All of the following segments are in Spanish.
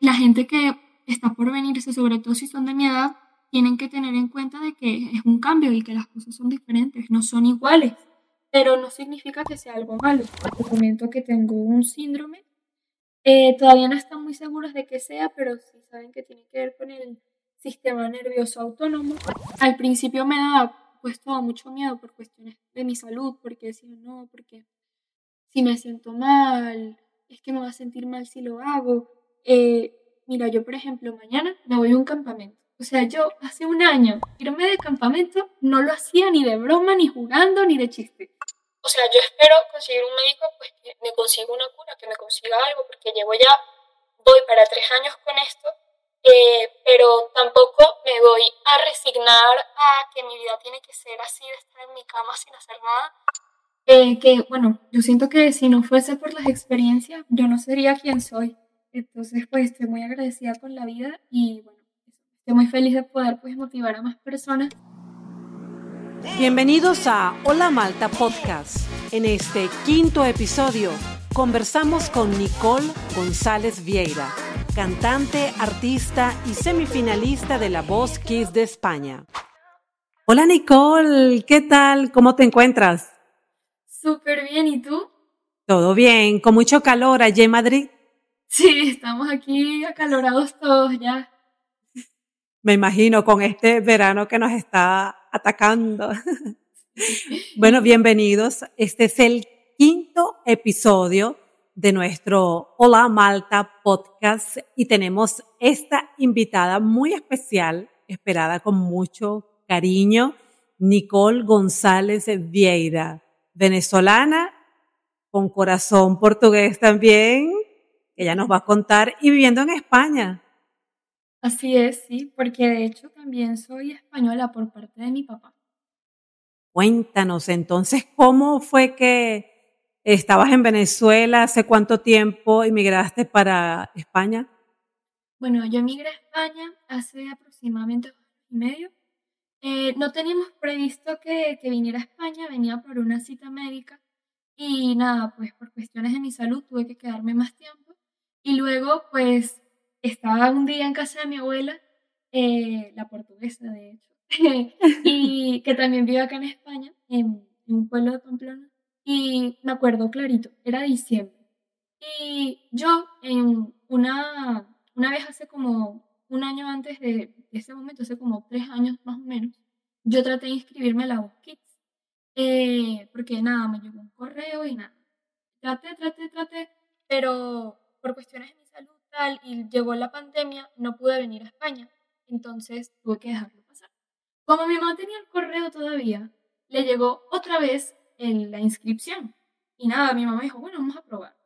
la gente que está por venirse, sobre todo si son de mi edad, tienen que tener en cuenta de que es un cambio y que las cosas son diferentes, no son iguales, pero no significa que sea algo malo. Te comento que tengo un síndrome, eh, todavía no están muy seguros de qué sea, pero sí saben que tiene que ver con el sistema nervioso autónomo. Al principio me daba pues todo mucho miedo por cuestiones de mi salud, porque decía no, porque si me siento mal, es que me va a sentir mal si lo hago. Eh, mira, yo por ejemplo mañana me voy a un campamento o sea, yo hace un año irme de campamento no lo hacía ni de broma, ni jugando, ni de chiste. O sea, yo espero conseguir un médico pues, que me consiga una cura, que me consiga algo, porque llevo ya, voy para tres años con esto, eh, pero tampoco me voy a resignar a que mi vida tiene que ser así, de estar en mi cama sin hacer nada. Eh, que, bueno, yo siento que si no fuese por las experiencias, yo no sería quien soy. Entonces, pues estoy muy agradecida con la vida y, bueno, Estoy muy feliz de poder pues, motivar a más personas. Bienvenidos a Hola Malta Podcast. En este quinto episodio conversamos con Nicole González Vieira, cantante, artista y semifinalista de La Voz Kids de España. Hola Nicole, ¿qué tal? ¿Cómo te encuentras? Súper bien, ¿y tú? Todo bien, con mucho calor allí en Madrid. Sí, estamos aquí acalorados todos ya me imagino, con este verano que nos está atacando. bueno, bienvenidos. Este es el quinto episodio de nuestro Hola Malta podcast y tenemos esta invitada muy especial, esperada con mucho cariño, Nicole González Vieira, venezolana, con corazón portugués también, ella nos va a contar, y viviendo en España. Así es, sí, porque de hecho también soy española por parte de mi papá. Cuéntanos entonces, ¿cómo fue que estabas en Venezuela? ¿Hace cuánto tiempo emigraste para España? Bueno, yo emigré a España hace aproximadamente un año y medio. Eh, no teníamos previsto que, que viniera a España, venía por una cita médica y nada, pues por cuestiones de mi salud tuve que quedarme más tiempo. Y luego, pues estaba un día en casa de mi abuela, eh, la portuguesa de hecho, y que también vive acá en España, en, un pueblo de Pamplona, y me acuerdo clarito, era diciembre. Y yo, en una, una vez hace como un año antes de, ese momento, hace como tres años más o menos, yo traté de inscribirme a la Voz Kids, eh, porque nada, me llegó un correo y nada. Traté, traté, traté, pero por cuestiones de y llegó la pandemia, no pude venir a España. Entonces tuve que dejarlo pasar. Como mi mamá tenía el correo todavía, le llegó otra vez la inscripción. Y nada, mi mamá dijo, bueno, vamos a probar.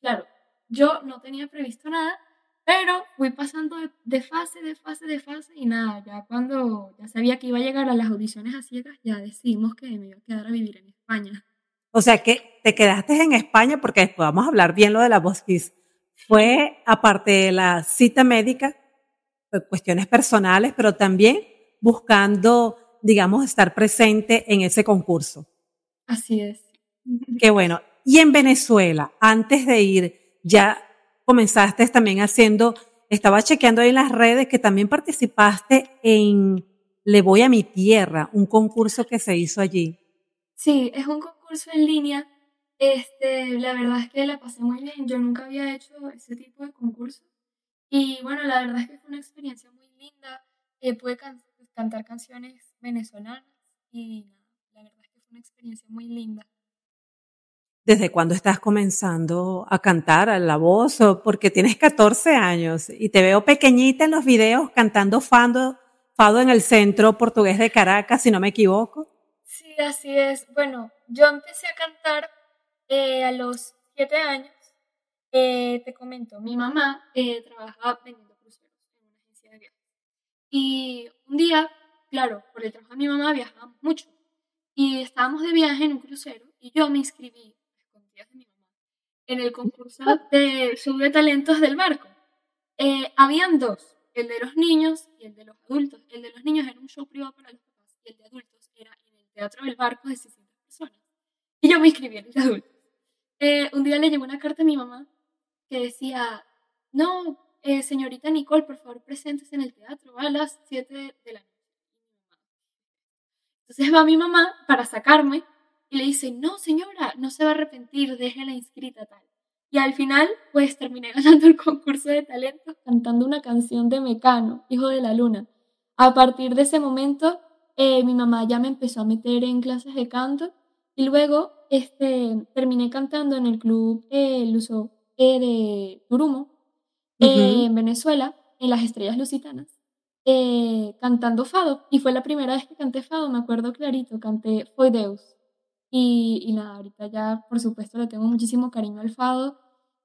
Claro, yo no tenía previsto nada, pero fui pasando de, fase, de fase, de fase y nada, ya cuando ya sabía que iba a llegar a las audiciones a ciegas, ya decidimos que me iba a quedar a vivir en España. O sea que te quedaste en España porque después vamos a hablar bien lo de la voz fue, aparte de la cita médica, pues, cuestiones personales, pero también buscando, digamos, estar presente en ese concurso. Así es. Qué bueno. Y en Venezuela, antes de ir, ya comenzaste también haciendo, estaba chequeando ahí en las redes que también participaste en Le Voy a mi Tierra, un concurso que se hizo allí. Sí, es un concurso en línea este, la verdad es que la pasé muy bien. Yo nunca había hecho ese tipo de concurso. Y bueno, la verdad es que fue una experiencia muy linda. Eh, pude cantar canciones venezolanas y la verdad es que fue una experiencia muy linda. ¿Desde cuándo estás comenzando a cantar a la voz? Porque tienes 14 años y te veo pequeñita en los videos cantando fado, fado en el centro portugués de Caracas, si no me equivoco. Sí, así es. Bueno, yo empecé a cantar eh, a los siete años, eh, te comento, mi mamá eh, trabajaba vendiendo cruceros en una agencia de viajes. Y un día, claro, por el trabajo de mi mamá viajábamos mucho. Y estábamos de viaje en un crucero y yo me inscribí, escondidas de mi mamá, en el concurso de sub de talentos del barco. habían dos, el de los niños y el de los adultos. El de los niños era un show privado para los papás y el de adultos era en el Teatro del Barco de 600 personas. Y yo me inscribí en el de adultos. Eh, un día le llegó una carta a mi mamá que decía, no, eh, señorita Nicole, por favor, presentes en el teatro a las 7 de la noche. Entonces va mi mamá para sacarme y le dice, no, señora, no se va a arrepentir, déjela inscrita tal. Y al final, pues terminé ganando el concurso de talentos cantando una canción de Mecano, Hijo de la Luna. A partir de ese momento, eh, mi mamá ya me empezó a meter en clases de canto y luego este, terminé cantando en el club eh, Luso e de Turumo, eh, en Venezuela, en las Estrellas Lusitanas, cantando fado. Y fue la primera vez que canté fado, me acuerdo clarito, canté Foi Deus. Y, y nada, ahorita ya, por supuesto, le tengo muchísimo cariño al fado.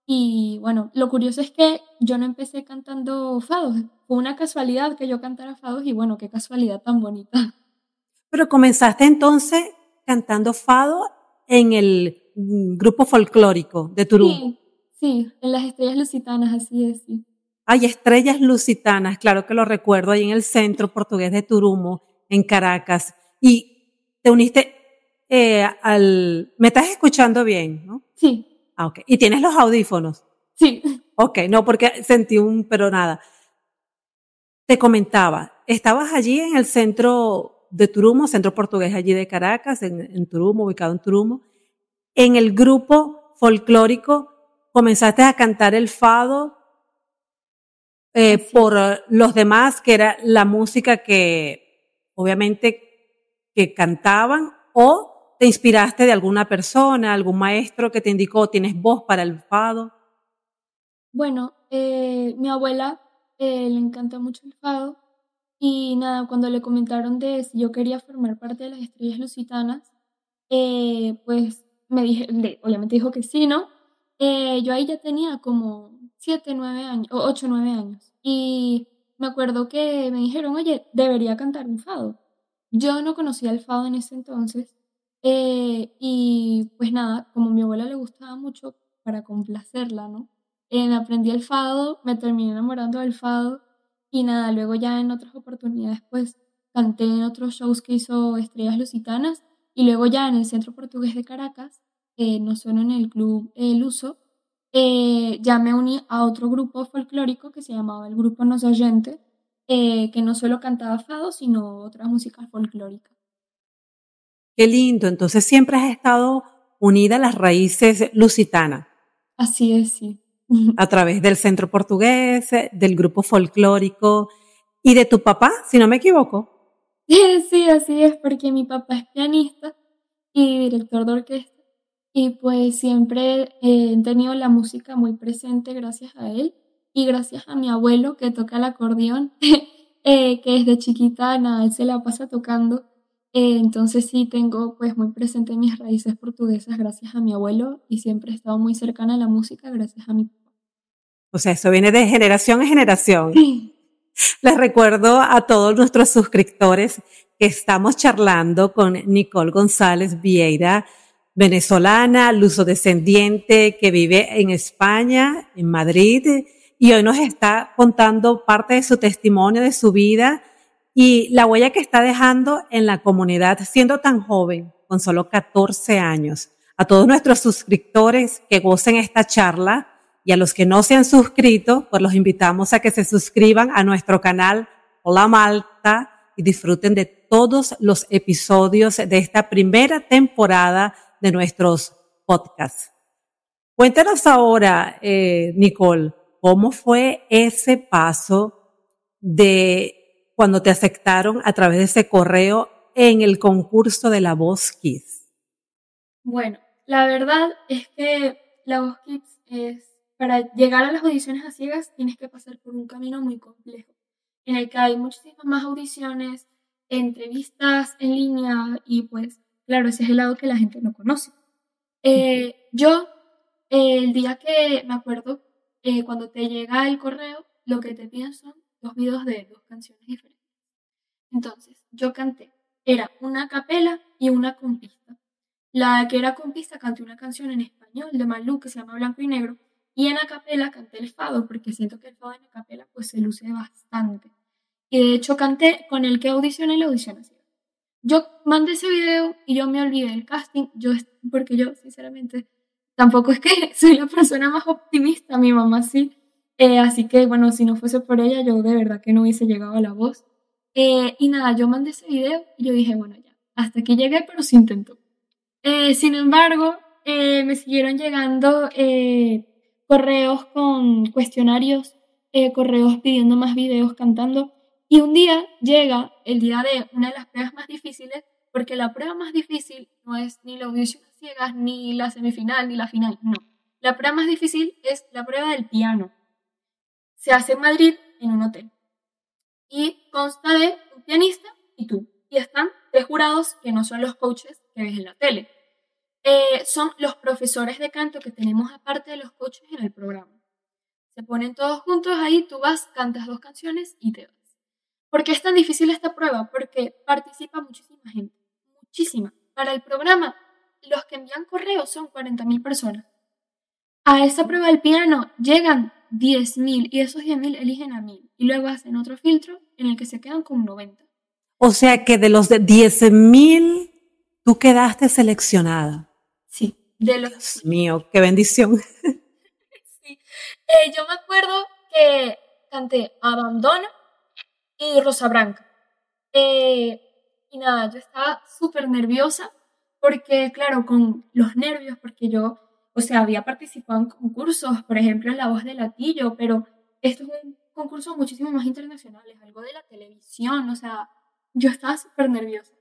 Y bueno, lo curioso es que yo no empecé cantando fados. Fue una casualidad que yo cantara fados y bueno, qué casualidad tan bonita. Pero comenzaste entonces cantando fado en el mm, grupo folclórico de Turú. Sí, sí, en las estrellas lusitanas, así es, sí. Hay estrellas lusitanas, claro que lo recuerdo, ahí en el centro portugués de Turumo, en Caracas. Y te uniste eh, al... ¿Me estás escuchando bien, no? Sí. Ah, ok. ¿Y tienes los audífonos? Sí. Ok, no, porque sentí un, pero nada. Te comentaba, estabas allí en el centro de Turumo, centro portugués allí de Caracas, en, en Turumo, ubicado en Turumo. En el grupo folclórico comenzaste a cantar el fado eh, por los demás, que era la música que obviamente que cantaban o ¿Te inspiraste de alguna persona, algún maestro que te indicó, tienes voz para el fado? Bueno, eh, mi abuela eh, le encanta mucho el fado y nada, cuando le comentaron de si yo quería formar parte de las estrellas lusitanas, eh, pues me dije, obviamente dijo que sí, ¿no? yo ahí ya tenía como 7, 9 años, o 8, 9 años. Y me acuerdo que me dijeron, oye, debería cantar un fado. Yo no conocía el fado en ese entonces eh, y pues nada, como a mi abuela le gustaba mucho para complacerla, ¿no? Eh, aprendí el fado, me terminé enamorando del fado y nada, luego ya en otras oportunidades pues canté en otros shows que hizo Estrellas Lusitanas y luego ya en el Centro Portugués de Caracas, eh, no solo en el Club El Uso, eh, ya me uní a otro grupo folclórico que se llamaba el Grupo Nos Oyente, que no solo cantaba fado, sino otras músicas folclóricas. Qué lindo. Entonces siempre has estado unida a las raíces lusitanas. Así es, sí. A través del centro portugués, del grupo folclórico y de tu papá, si no me equivoco. Sí, así es, porque mi papá es pianista y director de orquesta. Y pues siempre eh, he tenido la música muy presente gracias a él y gracias a mi abuelo que toca el acordeón, eh, que desde chiquita nada, él se la pasa tocando eh, entonces sí tengo pues muy presente mis raíces portuguesas gracias a mi abuelo y siempre he estado muy cercana a la música gracias a mi papá. O sea, eso viene de generación en generación. Les recuerdo a todos nuestros suscriptores que estamos charlando con Nicole González Vieira, venezolana, luso-descendiente, que vive en España, en Madrid, y hoy nos está contando parte de su testimonio, de su vida, y la huella que está dejando en la comunidad siendo tan joven, con solo 14 años. A todos nuestros suscriptores que gocen esta charla y a los que no se han suscrito, pues los invitamos a que se suscriban a nuestro canal Hola Malta y disfruten de todos los episodios de esta primera temporada de nuestros podcasts. Cuéntanos ahora, eh, Nicole, cómo fue ese paso de cuando te aceptaron a través de ese correo en el concurso de la Voz Kids? Bueno, la verdad es que la Voz Kids es, para llegar a las audiciones a ciegas tienes que pasar por un camino muy complejo, en el que hay muchísimas más audiciones, entrevistas en línea y pues, claro, ese es el lado que la gente no conoce. Eh, yo, el día que me acuerdo, eh, cuando te llega el correo, lo que te piden son dos videos de dos canciones diferentes. Entonces, yo canté, era una capela y una con pista. La que era con pista canté una canción en español de Malú que se llama Blanco y Negro y en acapela canté el fado porque siento que el fado en acapela pues se luce bastante. Y de hecho canté con el que audicioné la audición así. Yo mandé ese video y yo me olvidé del casting, yo porque yo sinceramente tampoco es que soy la persona más optimista, mi mamá sí, Eh, así que, bueno, si no fuese por ella, yo de verdad que no hubiese llegado a la voz. Eh, y nada, yo mandé ese video y yo dije, bueno, ya, hasta aquí llegué, pero se intentó. Eh, sin embargo, me siguieron llegando correos con cuestionarios, correos pidiendo más videos cantando. Y un día llega el día de una de las pruebas más difíciles, porque la prueba más difícil no es ni la audición ciegas, ni la semifinal, ni la final, no. La prueba más difícil es la prueba del piano. Se hace en Madrid en un hotel. Y consta de un pianista y tú. Y están tres jurados que no son los coaches que ves en la tele. Eh, son los profesores de canto que tenemos aparte de los coaches en el programa. Se ponen todos juntos ahí, tú vas, cantas dos canciones y te vas. ¿Por qué es tan difícil esta prueba? Porque participa muchísima gente. Muchísima. Para el programa, los que envían correos son 40.000 personas. A esa prueba del piano llegan 10.000 y esos 10.000 eligen a 1.000 y luego hacen otro filtro en el que se quedan con 90. O sea que de los de 10.000 tú quedaste seleccionada. Sí, de los... Dios mío, qué bendición. sí. Eh, yo me acuerdo que canté Abandono y Rosa Branca. Eh, y nada, yo estaba súper nerviosa porque, claro, con los nervios, porque yo o sea, había participado en concursos, por ejemplo, en La Voz de Latillo, pero esto es un concurso muchísimo más internacional, es algo de la televisión, o sea, yo estaba súper nerviosa.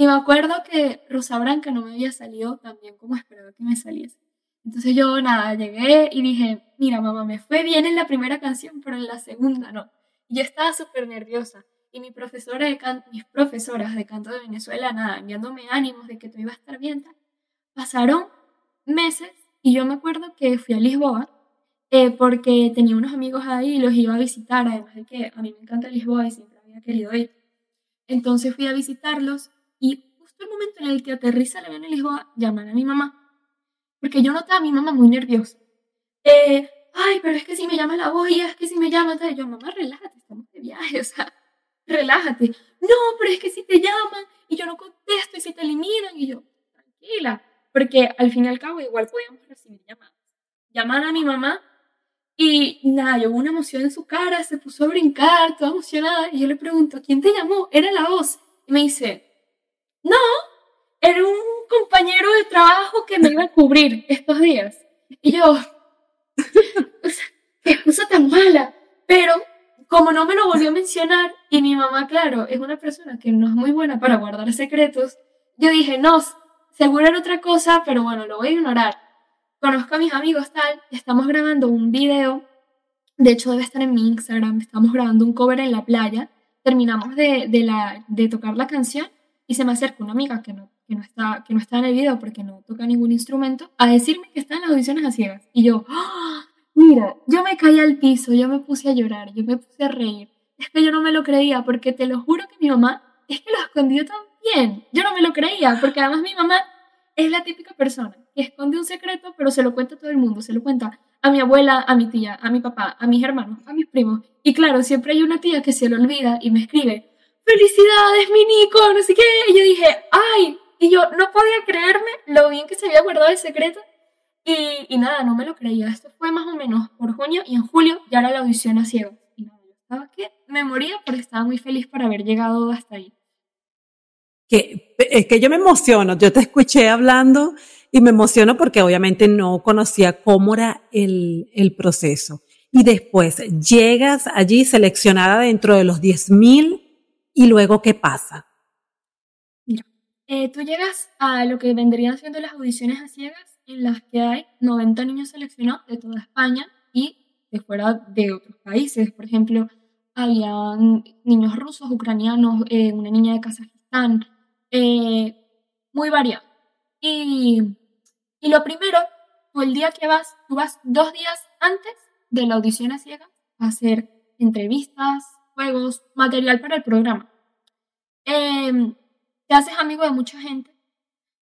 Y me acuerdo que Rosa Branca no me había salido tan bien como esperaba que me saliese. Entonces yo, nada, llegué y dije, mira, mamá, me fue bien en la primera canción, pero en la segunda no. Y yo estaba súper nerviosa. Y mi profesora de mis profesoras de canto de Venezuela, nada, enviándome ánimos de que todo iba a estar bien. Pasaron meses y yo me acuerdo que fui a Lisboa eh, porque tenía unos amigos ahí y los iba a visitar, además de que a mí me encanta Lisboa y siempre había querido ir. Entonces fui a visitarlos y justo el momento en el que aterriza el avión en Lisboa, llaman a mi mamá. Porque yo notaba a mi mamá muy nerviosa. Eh, ay, pero es que si me llama la voz y es que si me llama, yo, mamá, relájate, estamos de viaje, o sea, relájate. No, pero es que si te llaman y yo no contesto y si te eliminan y yo, tranquila porque al fin y al cabo igual podíamos recibir llamadas. Llaman a mi mamá y nada, yo hubo una emoción en su cara, se puso a brincar, toda emocionada, y yo le pregunto, ¿quién te llamó? Era la voz. Y me dice, no, era un compañero de trabajo que me iba a cubrir estos días. Y yo, qué excusa tan mala. Pero como no me lo volvió a mencionar, y mi mamá, claro, es una persona que no es muy buena para guardar secretos, yo dije, no, Seguro era otra cosa, pero bueno, lo voy a ignorar. Conozco a mis amigos tal, estamos grabando un video, de hecho debe estar en mi Instagram, estamos grabando un cover en la playa, terminamos de, la, de tocar la canción y se me acerca una amiga que no, que, no está, que no está en el video porque no toca ningún instrumento a decirme que está en las audiciones a ciegas. Y yo, ¡Ah! mira, yo me caí al piso, yo me puse a llorar, yo me puse a reír. Es que yo no me lo creía porque te lo juro que mi mamá es que lo escondió tan bien. Yo no me lo creía, porque además mi mamá es la típica persona que esconde un secreto, pero se lo cuenta a todo el mundo. Se lo cuenta a mi abuela, a mi tía, a mi papá, a mis hermanos, a mis primos. Y claro, siempre hay una tía que se lo olvida y me escribe, felicidades, mi Nico, no sé qué. Y yo dije, ay, y yo no podía creerme lo bien que se había guardado el secreto. Y, y nada, no me lo creía. Esto fue más o menos por junio y en julio ya era la audición a ciego. Y nada, yo estaba que me moría porque estaba muy feliz por haber llegado hasta ahí que es que yo me emociono, yo te escuché hablando y me emociono porque obviamente no conocía cómo era el, el proceso. Y después llegas allí seleccionada dentro de los 10.000 y luego ¿qué pasa? Eh, tú llegas a lo que vendrían siendo las audiciones a ciegas en las que hay 90 niños seleccionados de toda España y de fuera de otros países. Por ejemplo, había niños rusos, ucranianos, eh, una niña de Kazajistán, eh, muy variado. Y, y lo primero, o el día que vas, tú vas dos días antes de la audición a ciegas a hacer entrevistas, juegos, material para el programa. Em, te haces amigo de mucha gente.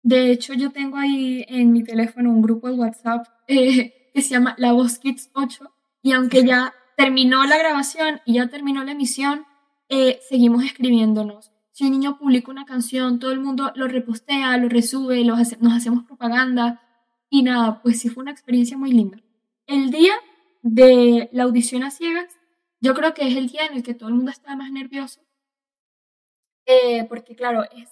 De hecho, yo tengo ahí en mi teléfono un grupo de WhatsApp eh, que se llama La Voz Kids 8 y aunque ya terminó la grabación y ya terminó la emisión, eh, seguimos escribiéndonos si un niño publica una canción, todo el mundo lo repostea, lo resube, nos hacemos propaganda y nada, pues sí fue una experiencia muy linda. El día de la audición a ciegas, yo creo que es el día en el que todo el mundo está más nervioso. Eh, porque claro, es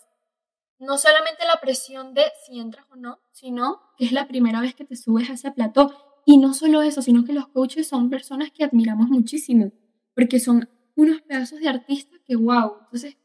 no solamente la presión de si entras o no, sino que es la primera vez que te subes a ese plató. Y no solo eso, sino que los coaches son personas que admiramos muchísimo, porque son unos pedazos de artistas que, wow. Entonces,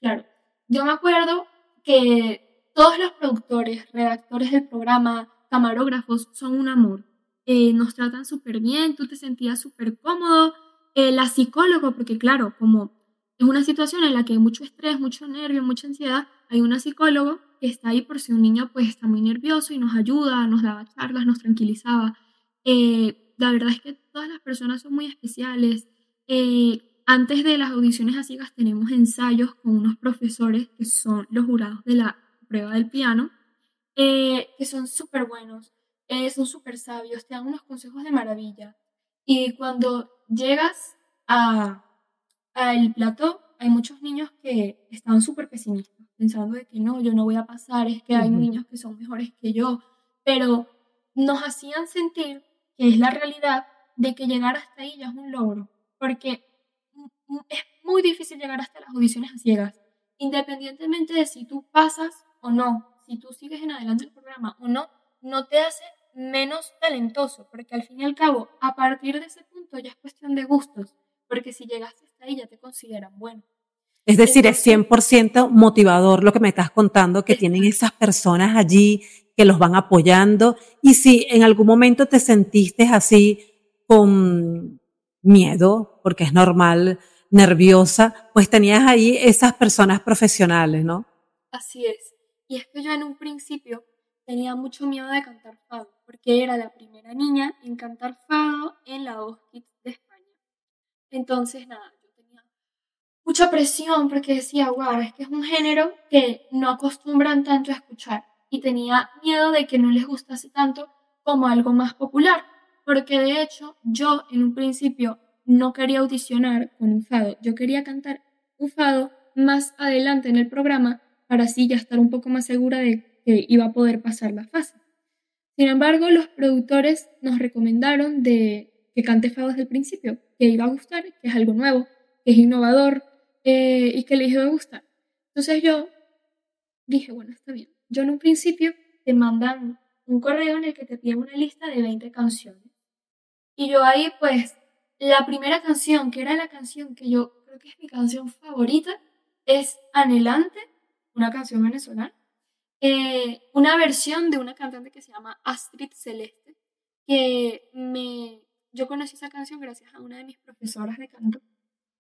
claro, yo me acuerdo que todos los productores, redactores del programa, camarógrafos, son un amor. Eh, nos tratan súper bien, tú te sentías súper cómodo. Eh, la psicóloga, porque claro, como es una situación en la que hay mucho estrés, mucho nervio, mucha ansiedad, hay una psicóloga que está ahí por si un niño pues está muy nervioso y nos ayuda, nos daba charlas, nos tranquilizaba. Eh, la verdad es que todas las personas son muy especiales. Eh, antes de las audiciones a ciegas tenemos ensayos con unos profesores que son los jurados de la prueba del piano, eh, que son súper buenos, son súper sabios, te dan unos consejos de maravilla. Y cuando llegas a al plató, hay muchos niños que están súper pesimistas, pensando de que no, yo no voy a pasar, es que hay niños que son mejores que yo, pero nos hacían sentir que es la realidad de que llegar hasta ahí ya es un logro, porque es muy difícil llegar hasta las audiciones a ciegas, independientemente de si tú pasas o no, si tú sigues en adelante el programa o no, no te hace menos talentoso, porque al fin y al cabo, a partir de ese punto ya es cuestión de gustos, porque si llegaste hasta ahí ya te consideran bueno. Es decir, es 100% motivador lo que me estás contando, que tienen esas personas allí que los van apoyando. Y si en algún momento te sentiste así con miedo, porque es normal, nerviosa, pues tenías ahí esas personas profesionales, ¿no? Así es. Y es que yo en un principio tenía mucho miedo de cantar fado, porque era la primera niña en cantar fado en la voz de España. Entonces, nada, yo tenía mucha presión porque decía, wow, es que es un género que no acostumbran tanto a escuchar y tenía miedo de que no les gustase tanto como algo más popular, porque de hecho yo en un principio no quería audicionar con un fado, yo quería cantar un fado más adelante en el programa para así ya estar un poco más segura de que iba a poder pasar la fase. Sin embargo, los productores nos recomendaron de que cante fado desde el principio, que iba a gustar, que es algo nuevo, que es innovador eh, y que le iba a gustar. Entonces yo dije, bueno, está bien. Yo en un principio te mandan un correo en el que te piden una lista de 20 canciones. Y yo ahí, pues, la primera canción, que era la canción que yo creo que es mi canción favorita, es Anhelante, una canción venezolana, eh, una versión de una cantante que se llama Astrid Celeste, que me yo conocí esa canción gracias a una de mis profesoras de canto.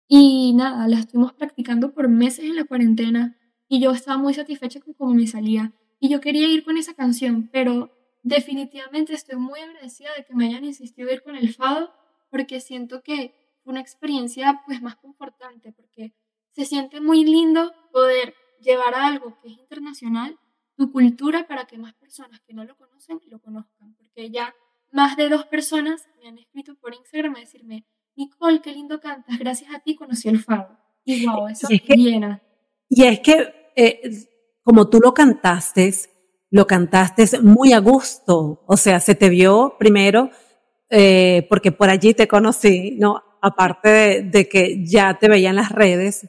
Y nada, la estuvimos practicando por meses en la cuarentena y yo estaba muy satisfecha con cómo me salía. Y yo quería ir con esa canción, pero definitivamente estoy muy agradecida de que me hayan insistido ir con el fado porque siento que fue una experiencia pues más confortante porque se siente muy lindo poder llevar algo que es internacional tu cultura para que más personas que no lo conocen lo conozcan porque ya más de dos personas me han escrito por Instagram a decirme, Nicole, qué lindo cantas, gracias a ti conocí el fado. Y wow, eso es que, llena. Y es que, eh, como tú lo cantaste, lo cantaste muy a gusto, o sea, se te vio primero, eh, porque por allí te conocí, ¿no? Aparte de, de que ya te veía en las redes,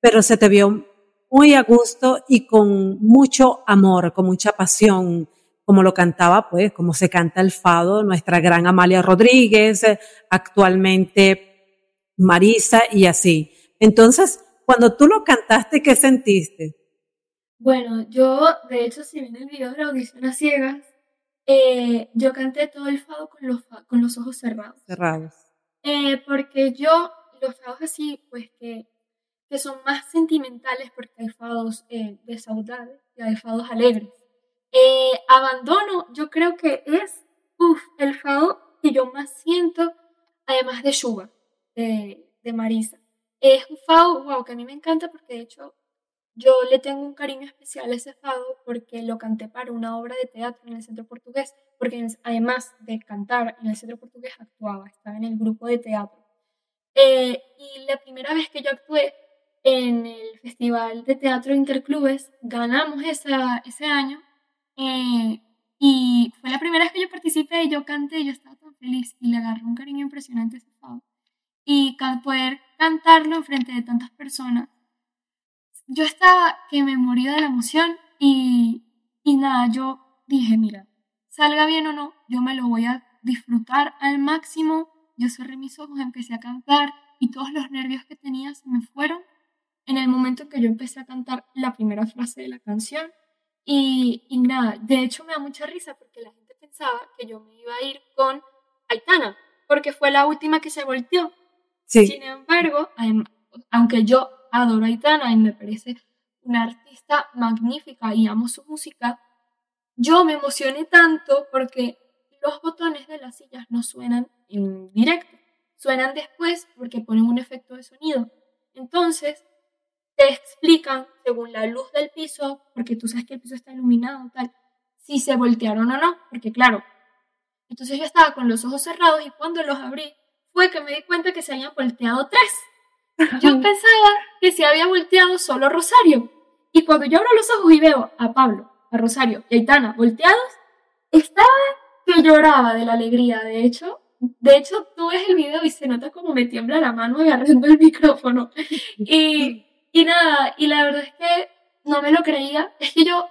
pero se te vio muy a gusto y con mucho amor, con mucha pasión como lo cantaba, pues, como se canta el fado, nuestra gran Amalia Rodríguez, actualmente Marisa y así. Entonces, cuando tú lo cantaste, ¿qué sentiste? Bueno, yo, de hecho, si ven el video de la audición a ciegas, eh, yo canté todo el fado con los, con los ojos cerrados. Cerrados. Eh, porque yo, los fados así, pues que, que son más sentimentales, porque hay fados eh, de saudade y hay fados alegres. Eh, abandono, yo creo que es el fado que yo más siento, además de Shuba, de, Marisa. Es un fado, wow, que a mí me encanta porque de hecho yo le tengo un cariño especial a ese fado porque lo canté para una obra de teatro en el Centro Portugués, porque además de cantar en el Centro Portugués actuaba, estaba en el grupo de teatro. Eh, y la primera vez que yo actué en el Festival de Teatro Interclubes, ganamos esa, ese año eh, Y fue la primera vez que yo participé y yo canté y yo estaba tan feliz y le agarré un cariño impresionante a ese fado. Y poder cantarlo en frente de tantas personas. Yo estaba que me moría de la emoción y, y nada, yo dije, mira, salga bien o no, yo me lo voy a disfrutar al máximo. Yo cerré mis ojos, empecé a cantar y todos los nervios que tenía se me fueron en el momento que yo empecé a cantar la primera frase de la canción. Y, y nada, de hecho me da mucha risa porque la gente pensaba que yo me iba a ir con Aitana, porque fue la última que se volteó. Sin embargo, aunque yo adoro a Aitana y me parece una artista magnífica y amo su música, yo me emocioné tanto porque los botones de las sillas no suenan en directo, suenan después porque ponen un efecto de sonido. Entonces, te explican según la luz del piso, porque tú sabes que el piso está iluminado, tal, si se voltearon o no, porque claro. Entonces yo estaba con los ojos cerrados y cuando los abrí fue que me di cuenta que se habían volteado tres. Yo pensaba que se había volteado solo Rosario. Y cuando yo abro los ojos y veo a Pablo, a Rosario y a Itana volteados, estaba que lloraba de la alegría. De hecho, de hecho, tú ves el video y se nota como me tiembla la mano agarrando el micrófono. Y y nada, y la verdad es que no me lo creía. Es que yo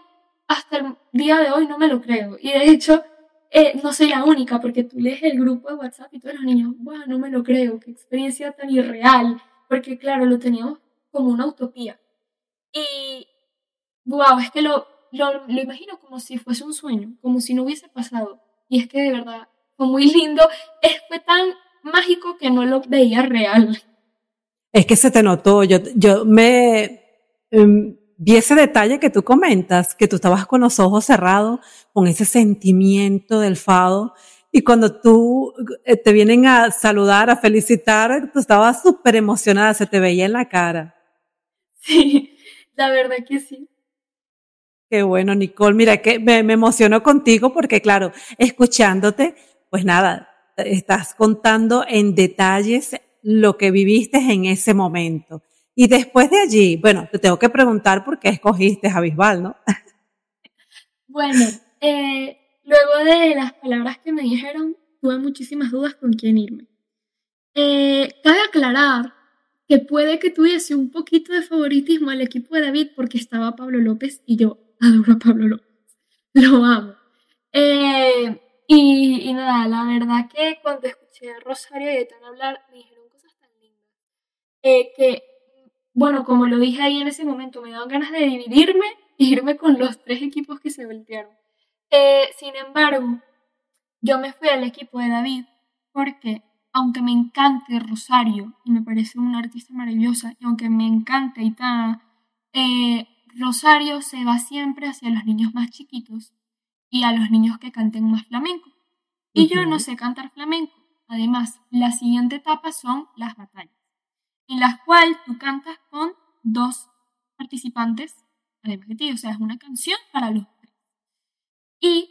hasta el día de hoy no me lo creo. Y de hecho, eh, no soy la única, porque tú lees el grupo de WhatsApp y todos los niños, wow, no me lo creo, qué experiencia tan irreal. Porque claro, lo teníamos como una utopía. Y, wow, es que lo, lo, lo imagino como si fuese un sueño, como si no hubiese pasado. Y es que de verdad fue muy lindo, es, fue tan mágico que no lo veía real. Es que se te notó, yo, yo me em, vi ese detalle que tú comentas, que tú estabas con los ojos cerrados, con ese sentimiento del fado, y cuando tú eh, te vienen a saludar, a felicitar, tú estabas súper emocionada, se te veía en la cara. Sí, la verdad que sí. Qué bueno, Nicole. Mira, que me, me emociono contigo porque, claro, escuchándote, pues nada, estás contando en detalles lo que viviste en ese momento. Y después de allí, bueno, te tengo que preguntar por qué escogiste a Bisbal, ¿no? Bueno, eh, luego de las palabras que me dijeron, tuve muchísimas dudas con quién irme. Eh, cabe aclarar que puede que tuviese un poquito de favoritismo al equipo de David porque estaba Pablo López y yo adoro a Pablo López. Lo amo. Eh, y, y, nada, la verdad que cuando escuché a Rosario y a hablar, me eh, que, bueno, como lo dije ahí en ese momento, me daban ganas de dividirme e irme con los tres equipos que se voltearon. Eh, sin embargo, yo me fui al equipo de David porque, aunque me encante Rosario y me parece una artista maravillosa, y aunque me encante Itana, eh, Rosario se va siempre hacia los niños más chiquitos y a los niños que canten más flamenco. Y yo no sé cantar flamenco. Además, la siguiente etapa son las batallas en las cuales tú cantas con dos participantes, además de o sea, es una canción para los tres. Y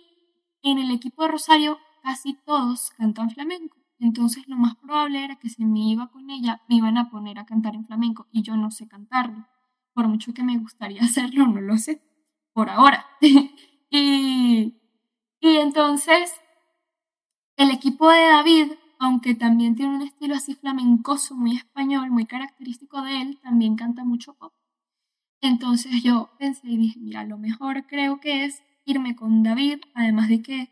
en el equipo de Rosario casi todos cantan flamenco, entonces lo más probable era que si me iba con ella me iban a poner a cantar en flamenco y yo no sé cantarlo, por mucho que me gustaría hacerlo, no lo sé, por ahora. y, y entonces el equipo de David aunque también tiene un estilo así flamencoso, muy español, muy característico de él, también canta mucho pop. Entonces yo pensé y dije, mira, lo mejor creo que es irme con David, además de que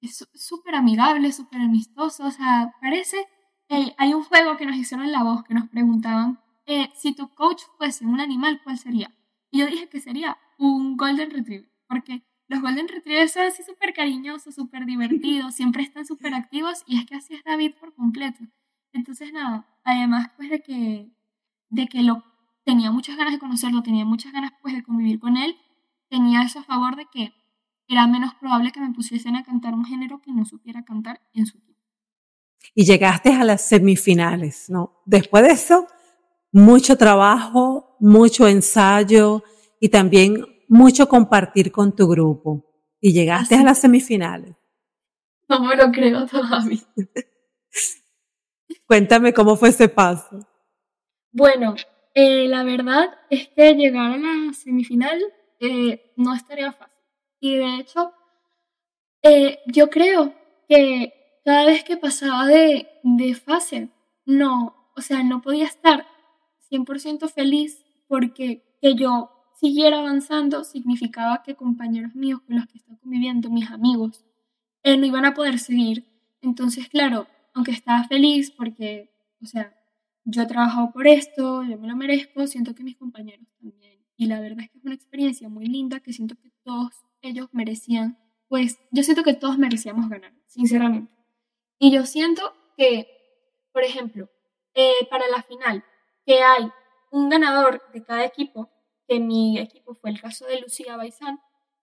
es súper amigable, súper amistoso, o sea, parece, hay un juego que nos hicieron en la voz que nos preguntaban, eh, si tu coach fuese un animal, ¿cuál sería? Y yo dije que sería un Golden Retriever, porque los Golden Retrievers son así súper cariñosos, súper divertidos, siempre están súper activos y es que así es David por completo. Entonces, nada, además pues de que, de que lo, tenía muchas ganas de conocerlo, tenía muchas ganas pues de convivir con él, tenía eso a favor de que era menos probable que me pusiesen a cantar un género que no supiera cantar en su tiempo. Y llegaste a las semifinales, ¿no? Después de eso, mucho trabajo, mucho ensayo y también mucho compartir con tu grupo y llegaste a las semifinales. No me lo creo todavía. Cuéntame cómo fue ese paso. Bueno, eh, la verdad es que llegar a la semifinal eh, no estaría fácil. Y de hecho, Eh, yo creo que cada vez que pasaba de, de fase, no, o sea, no podía estar 100% feliz porque que yo siguiera avanzando significaba que compañeros míos con los que estaba conviviendo, mis amigos, eh, no iban a poder seguir. Entonces, claro, aunque estaba feliz porque, o sea, yo he trabajado por esto, yo me lo merezco, siento que mis compañeros también. Y la verdad es que es una experiencia muy linda que siento que todos ellos merecían, pues yo siento que todos merecíamos ganar, sinceramente. Y yo siento que, por ejemplo, eh, para la final, que hay un ganador de cada equipo, que mi equipo fue el caso de Lucía Baizán,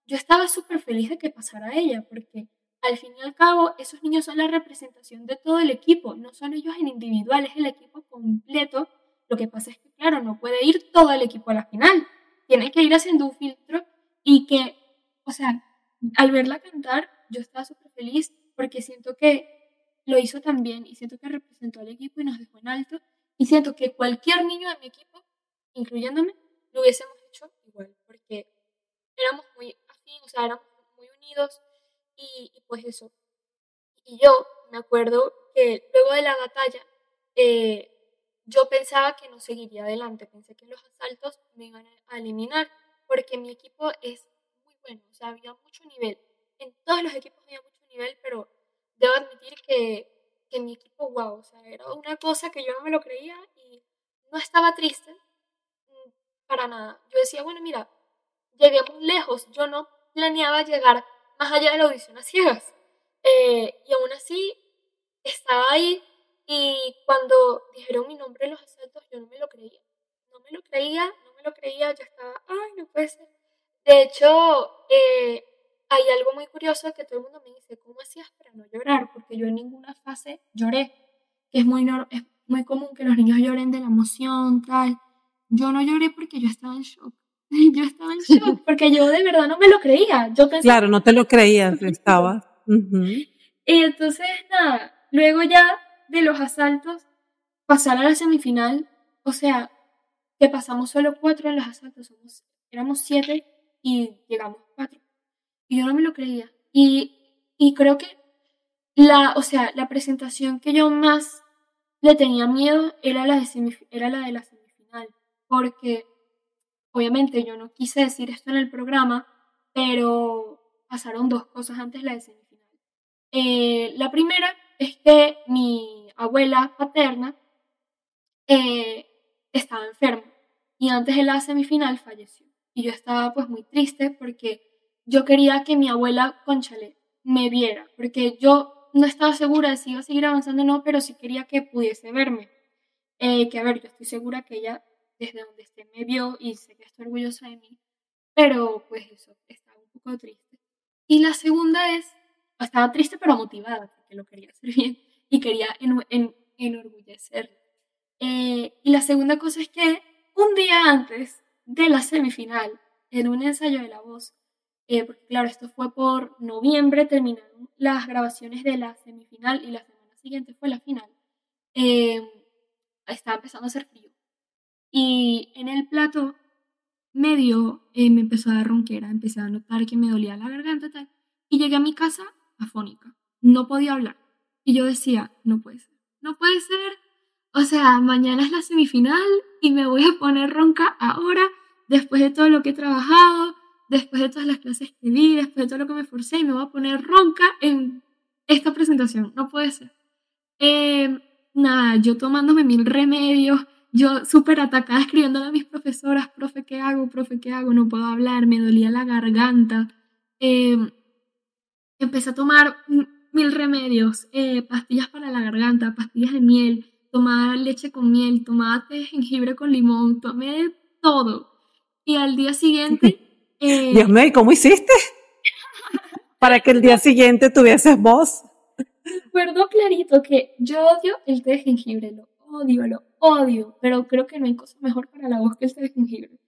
yo estaba súper feliz de que pasara ella, porque al fin y al cabo esos niños son la representación de todo el equipo, no son ellos en individual, es el equipo completo. Lo que pasa es que, claro, no puede ir todo el equipo a la final, tiene que ir haciendo un filtro y que, o sea, al verla cantar, yo estaba súper feliz porque siento que lo hizo también y siento que representó al equipo y nos dejó en alto y siento que cualquier niño de mi equipo, incluyéndome, lo hubiésemos hecho igual, porque éramos muy afín, o sea, éramos muy unidos y, pues eso. Y yo me acuerdo que luego de la batalla, eh, yo pensaba que no seguiría adelante, pensé que los asaltos me iban a eliminar, porque mi equipo es muy bueno, o sea, había mucho nivel. En todos los equipos había mucho nivel, pero debo admitir que, que mi equipo, wow, o sea, era una cosa que yo no me lo creía y no estaba triste para nada. Yo decía, bueno, mira, llegué muy lejos, yo no planeaba llegar más allá de la audición a ciegas. Eh, y aún así, estaba ahí y cuando dijeron mi nombre en los asaltos, yo no me lo creía. No me lo creía, no me lo creía, ya estaba, ay, no puede ser. De hecho, eh, hay algo muy curioso que todo el mundo me dice, ¿cómo hacías para no llorar? Porque yo en ninguna fase lloré. Es muy, es muy común que los niños lloren de la emoción, tal. Yo no lloré porque yo estaba en shock. Yo estaba en shock porque yo de verdad no me lo creía. Yo claro, no te lo creías, estaba. Y entonces, nada, luego ya de los asaltos, pasar a la semifinal, o sea, que pasamos solo cuatro en los asaltos, somos, éramos siete y llegamos cuatro. Y yo no me lo creía. Y, y creo que la, o sea, la presentación que yo más le tenía miedo era la de, era la, de la semifinal, porque obviamente yo no quise decir esto en el programa, pero pasaron dos cosas antes de la semifinal. Eh, la primera es que mi abuela paterna eh, estaba enferma y antes de la semifinal falleció. Y yo estaba pues muy triste porque yo quería que mi abuela, conchale, me viera, porque yo no estaba segura de si iba a seguir avanzando o no, pero sí quería que pudiese verme. Eh, que a ver, yo estoy segura que ella desde donde esté me vio y sé que está orgullosa de mí, pero pues eso, estaba un poco triste. Y la segunda es, estaba triste pero motivada, porque lo quería hacer bien y quería en, en, enorgullecer. Eh, y la segunda cosa es que un día antes de la semifinal, en un ensayo de la voz, eh, porque claro, esto fue por noviembre, terminaron las grabaciones de la semifinal y la semana siguiente fue la final. Eh, estaba empezando a hacer frío. Y en el plato medio me empezó a dar ronquera, empecé a notar que me dolía la garganta tal, y llegué a mi casa afónica, no podía hablar. Y yo decía, no puede ser, no puede ser. O sea, mañana es la semifinal y me voy a poner ronca ahora, después de todo lo que he trabajado, después de todas las clases que di, después de todo lo que me forcé, y me voy a poner ronca en esta presentación. No puede ser. Eh, nada, yo tomándome mil remedios, yo súper atacada escribiéndole a mis profesoras, profe, ¿qué hago? Profe, ¿qué hago? No puedo hablar, me dolía la garganta. Eh, empecé a tomar mil remedios, eh, pastillas para la garganta, pastillas de miel, tomaba leche con miel, tomaba té de jengibre con limón, tomé todo. Y al día siguiente... Eh, Dios mío, cómo hiciste? para que el día siguiente tuvieses voz. Recuerdo clarito que yo odio el té de jengibre, lo odio, lo odio, pero creo que no hay cosa mejor para la voz que el té de jengibre.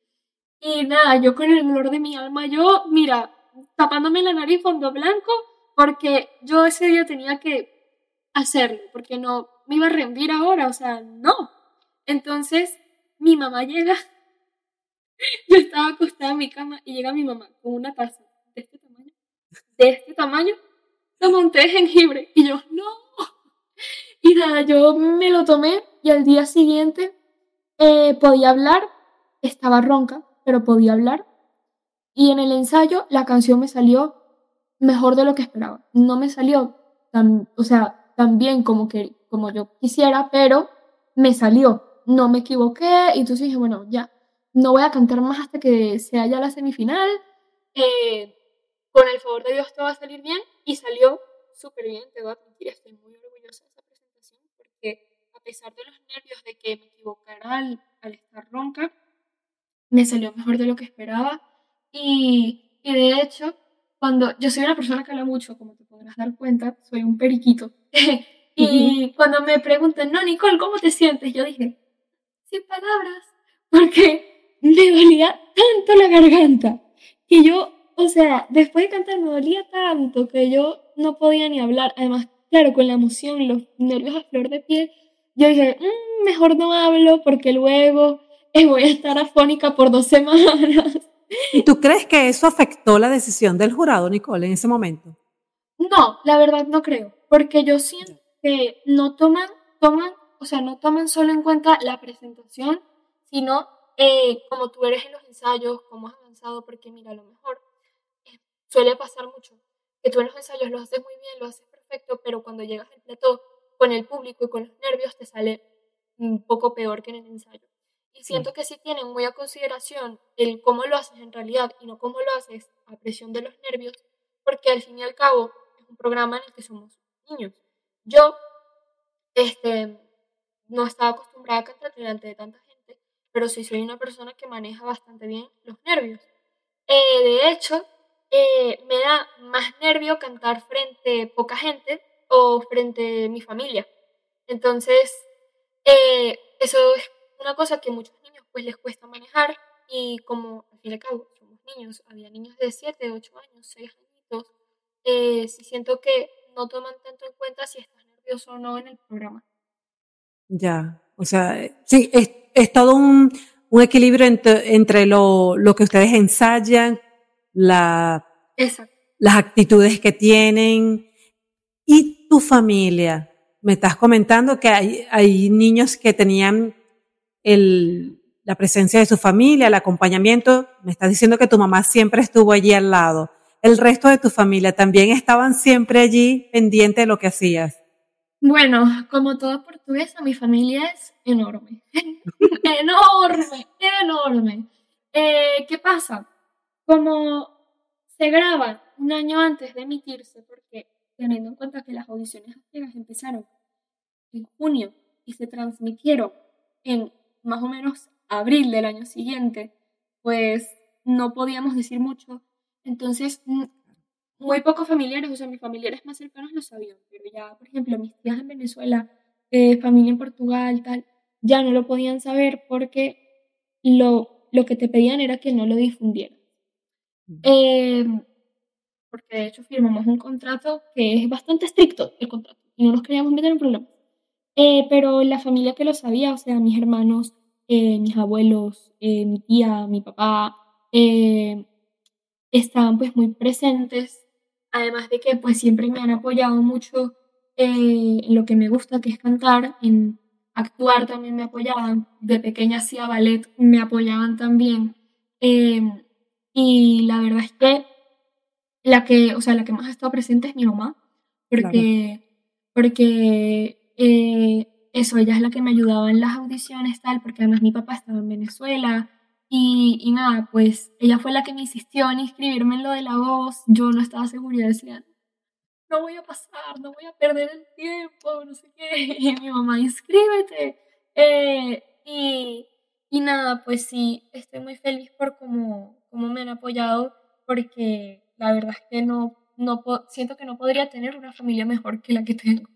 Y nada, yo con el dolor de mi alma, yo, mira, tapándome la nariz fondo blanco, porque yo ese día tenía que hacerlo, porque no me iba a rendir ahora, o sea, no. Entonces, mi mamá llega, yo estaba acostada en mi cama y llega mi mamá con una taza de este tamaño, de este tamaño, toma té de jengibre. Y yo, no. Y nada, yo me lo tomé y al día siguiente eh, podía hablar, estaba ronca, pero podía hablar. Y en el ensayo la canción me salió mejor de lo que esperaba. No me salió tan, o sea, tan bien como, que, como yo quisiera, pero me salió. No me equivoqué. Y entonces dije, bueno, ya, no voy a cantar más hasta que sea ya la semifinal. Eh, con el favor de Dios todo va a salir bien. Y salió súper bien, te voy a admitir, estoy muy orgullosa de esa presentación porque a pesar de los nervios de que me equivocara al, al estar ronca, me salió mejor de lo que esperaba. Y, y de hecho, cuando yo soy una persona que habla mucho, como te podrás dar cuenta, soy un periquito. y cuando me preguntan, no, Nicole, ¿cómo te sientes? Yo dije, sin palabras, porque me dolía tanto la garganta que yo, o sea, después de cantar me dolía tanto que yo no podía ni hablar. Además, claro, con la emoción, los nervios a flor de piel, yo dije, mm, mejor no hablo porque luego eh, voy a estar afónica por dos semanas. ¿Y tú crees que eso afectó la decisión del jurado, Nicole, en ese momento? No, la verdad no creo, porque yo siento que no toman, toman, o sea, no toman solo en cuenta la presentación, sino eh, como tú eres en los ensayos, cómo has avanzado, porque mira, a lo mejor eh, suele pasar mucho, que tú en los ensayos lo haces muy bien, lo haces perfecto, pero cuando llegas al plató con el público y con los nervios te sale un poco peor que en el ensayo. Y siento que si tienen muy a consideración el cómo lo haces en realidad y no cómo lo haces a presión de los nervios, porque al fin y al cabo es un programa en el que somos niños. Yo este, no estaba acostumbrada a cantar delante de tanta gente, pero sí soy una persona que maneja bastante bien los nervios. Eh, de hecho, eh, me da más nervio cantar frente a poca gente o frente a mi familia. Entonces, eh, eso es una cosa que a muchos niños pues les cuesta manejar y como al fin y al cabo somos niños, había niños de 7, 8 años, 6 añitos, eh, sí siento que no toman tanto en cuenta si estás nervioso o no en el programa. Ya, o sea, sí, es, es todo un, un equilibrio entre, entre lo, lo, que ustedes ensayan, la, las actitudes que tienen y tu familia. Me estás comentando que hay, hay niños que tenían el, la presencia de su familia, el acompañamiento. Me estás diciendo que tu mamá siempre estuvo allí al lado. ¿El resto de tu familia también estaban siempre allí pendiente de lo que hacías? Bueno, como toda portuguesa, mi familia es enorme. enorme, enorme. Eh, ¿Qué pasa? Como se graba un año antes de emitirse, porque teniendo en cuenta que las audiciones empezaron en junio y se transmitieron en más o menos abril del año siguiente, pues no podíamos decir mucho. Entonces, muy pocos familiares, o sea, mis familiares más cercanos lo sabían, pero ya, por ejemplo, mis tías en Venezuela, eh, familia en Portugal, tal, ya no lo podían saber porque lo, lo que te pedían era que no lo difundieran. Em, porque de hecho firmamos un contrato que es bastante estricto, el contrato, y no nos queríamos meter en problemas. Eh, pero la familia que lo sabía, o sea, mis hermanos, eh, mis abuelos, eh, mi tía, mi papá, estaban pues muy presentes, además de que pues siempre me han apoyado mucho en lo que me gusta, que es cantar, en actuar también me apoyaban, de pequeña hacía ballet, me apoyaban también. y la verdad es que la que, o sea, la que más ha estado presente es mi mamá, porque, porque eh, eso, ella es la que me ayudaba en las audiciones, tal, porque además mi papá estaba en Venezuela. Y, y nada, pues ella fue la que me insistió en inscribirme en lo de la voz. Yo no estaba segura, decía, no voy a pasar, no voy a perder el tiempo, no sé qué. Y mi mamá, inscríbete. Eh, y, y nada, pues sí, estoy muy feliz por cómo, cómo me han apoyado, porque la verdad es que no, no siento que no podría tener una familia mejor que la que tengo.